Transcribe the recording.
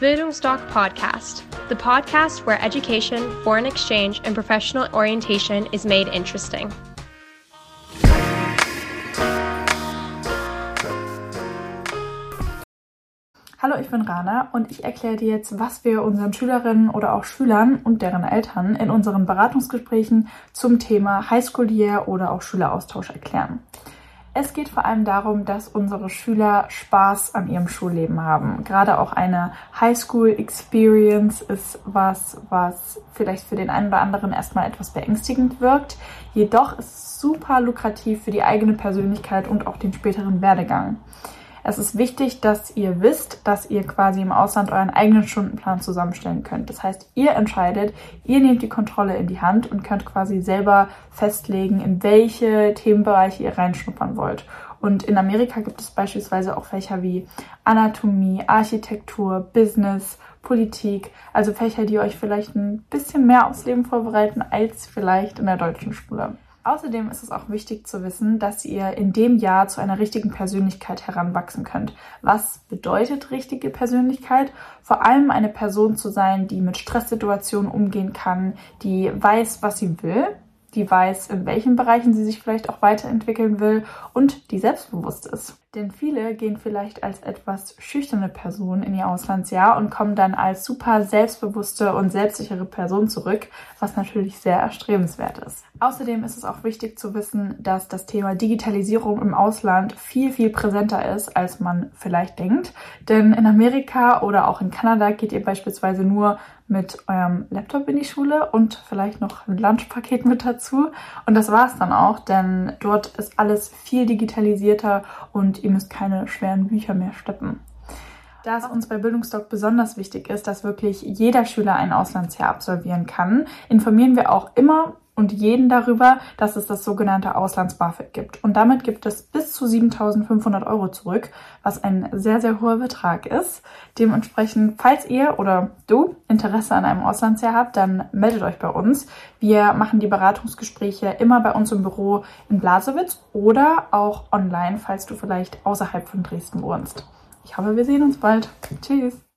Bildungsdoc Podcast, the podcast where education, foreign exchange, and professional orientation is made interesting. Hallo, ich bin Rana und ich erkläre dir jetzt, was wir unseren Schülerinnen oder auch Schülern und deren Eltern in unseren Beratungsgesprächen zum Thema Highschool Year oder auch Schüleraustausch erklären. Es geht vor allem darum, dass unsere Schüler Spaß an ihrem Schulleben haben. Gerade auch eine Highschool Experience ist was, was vielleicht für den einen oder anderen erstmal etwas beängstigend wirkt. Jedoch ist es super lukrativ für die eigene Persönlichkeit und auch den späteren Werdegang. Es ist wichtig, dass ihr wisst, dass ihr quasi im Ausland euren eigenen Stundenplan zusammenstellen könnt. Das heißt, ihr entscheidet, ihr nehmt die Kontrolle in die Hand und könnt quasi selber festlegen, in welche Themenbereiche ihr reinschnuppern wollt. Und in Amerika gibt es beispielsweise auch Fächer wie Anatomie, Architektur, Business, Politik, also Fächer, die euch vielleicht ein bisschen mehr aufs Leben vorbereiten als vielleicht in der deutschen Schule. Außerdem ist es auch wichtig zu wissen, dass ihr in dem Jahr zu einer richtigen Persönlichkeit heranwachsen könnt. Was bedeutet richtige Persönlichkeit? Vor allem eine Person zu sein, die mit Stresssituationen umgehen kann, die weiß, was sie will, die weiß, in welchen Bereichen sie sich vielleicht auch weiterentwickeln will und die selbstbewusst ist. Denn viele gehen vielleicht als etwas schüchterne Person in ihr Auslandsjahr und kommen dann als super selbstbewusste und selbstsichere Person zurück, was natürlich sehr erstrebenswert ist. Außerdem ist es auch wichtig zu wissen, dass das Thema Digitalisierung im Ausland viel, viel präsenter ist, als man vielleicht denkt. Denn in Amerika oder auch in Kanada geht ihr beispielsweise nur mit eurem Laptop in die Schule und vielleicht noch ein Lunchpaket mit dazu. Und das war's dann auch, denn dort ist alles viel digitalisierter und ihr müsst keine schweren Bücher mehr schleppen. Da es uns bei Bildungsdoc besonders wichtig ist, dass wirklich jeder Schüler ein Auslandsjahr absolvieren kann, informieren wir auch immer und jeden darüber, dass es das sogenannte Auslands-BAföG gibt. Und damit gibt es bis zu 7.500 Euro zurück, was ein sehr, sehr hoher Betrag ist. Dementsprechend, falls ihr oder du Interesse an einem Auslandsjahr habt, dann meldet euch bei uns. Wir machen die Beratungsgespräche immer bei uns im Büro in Blasewitz oder auch online, falls du vielleicht außerhalb von Dresden wohnst. Ich hoffe, wir sehen uns bald. Tschüss.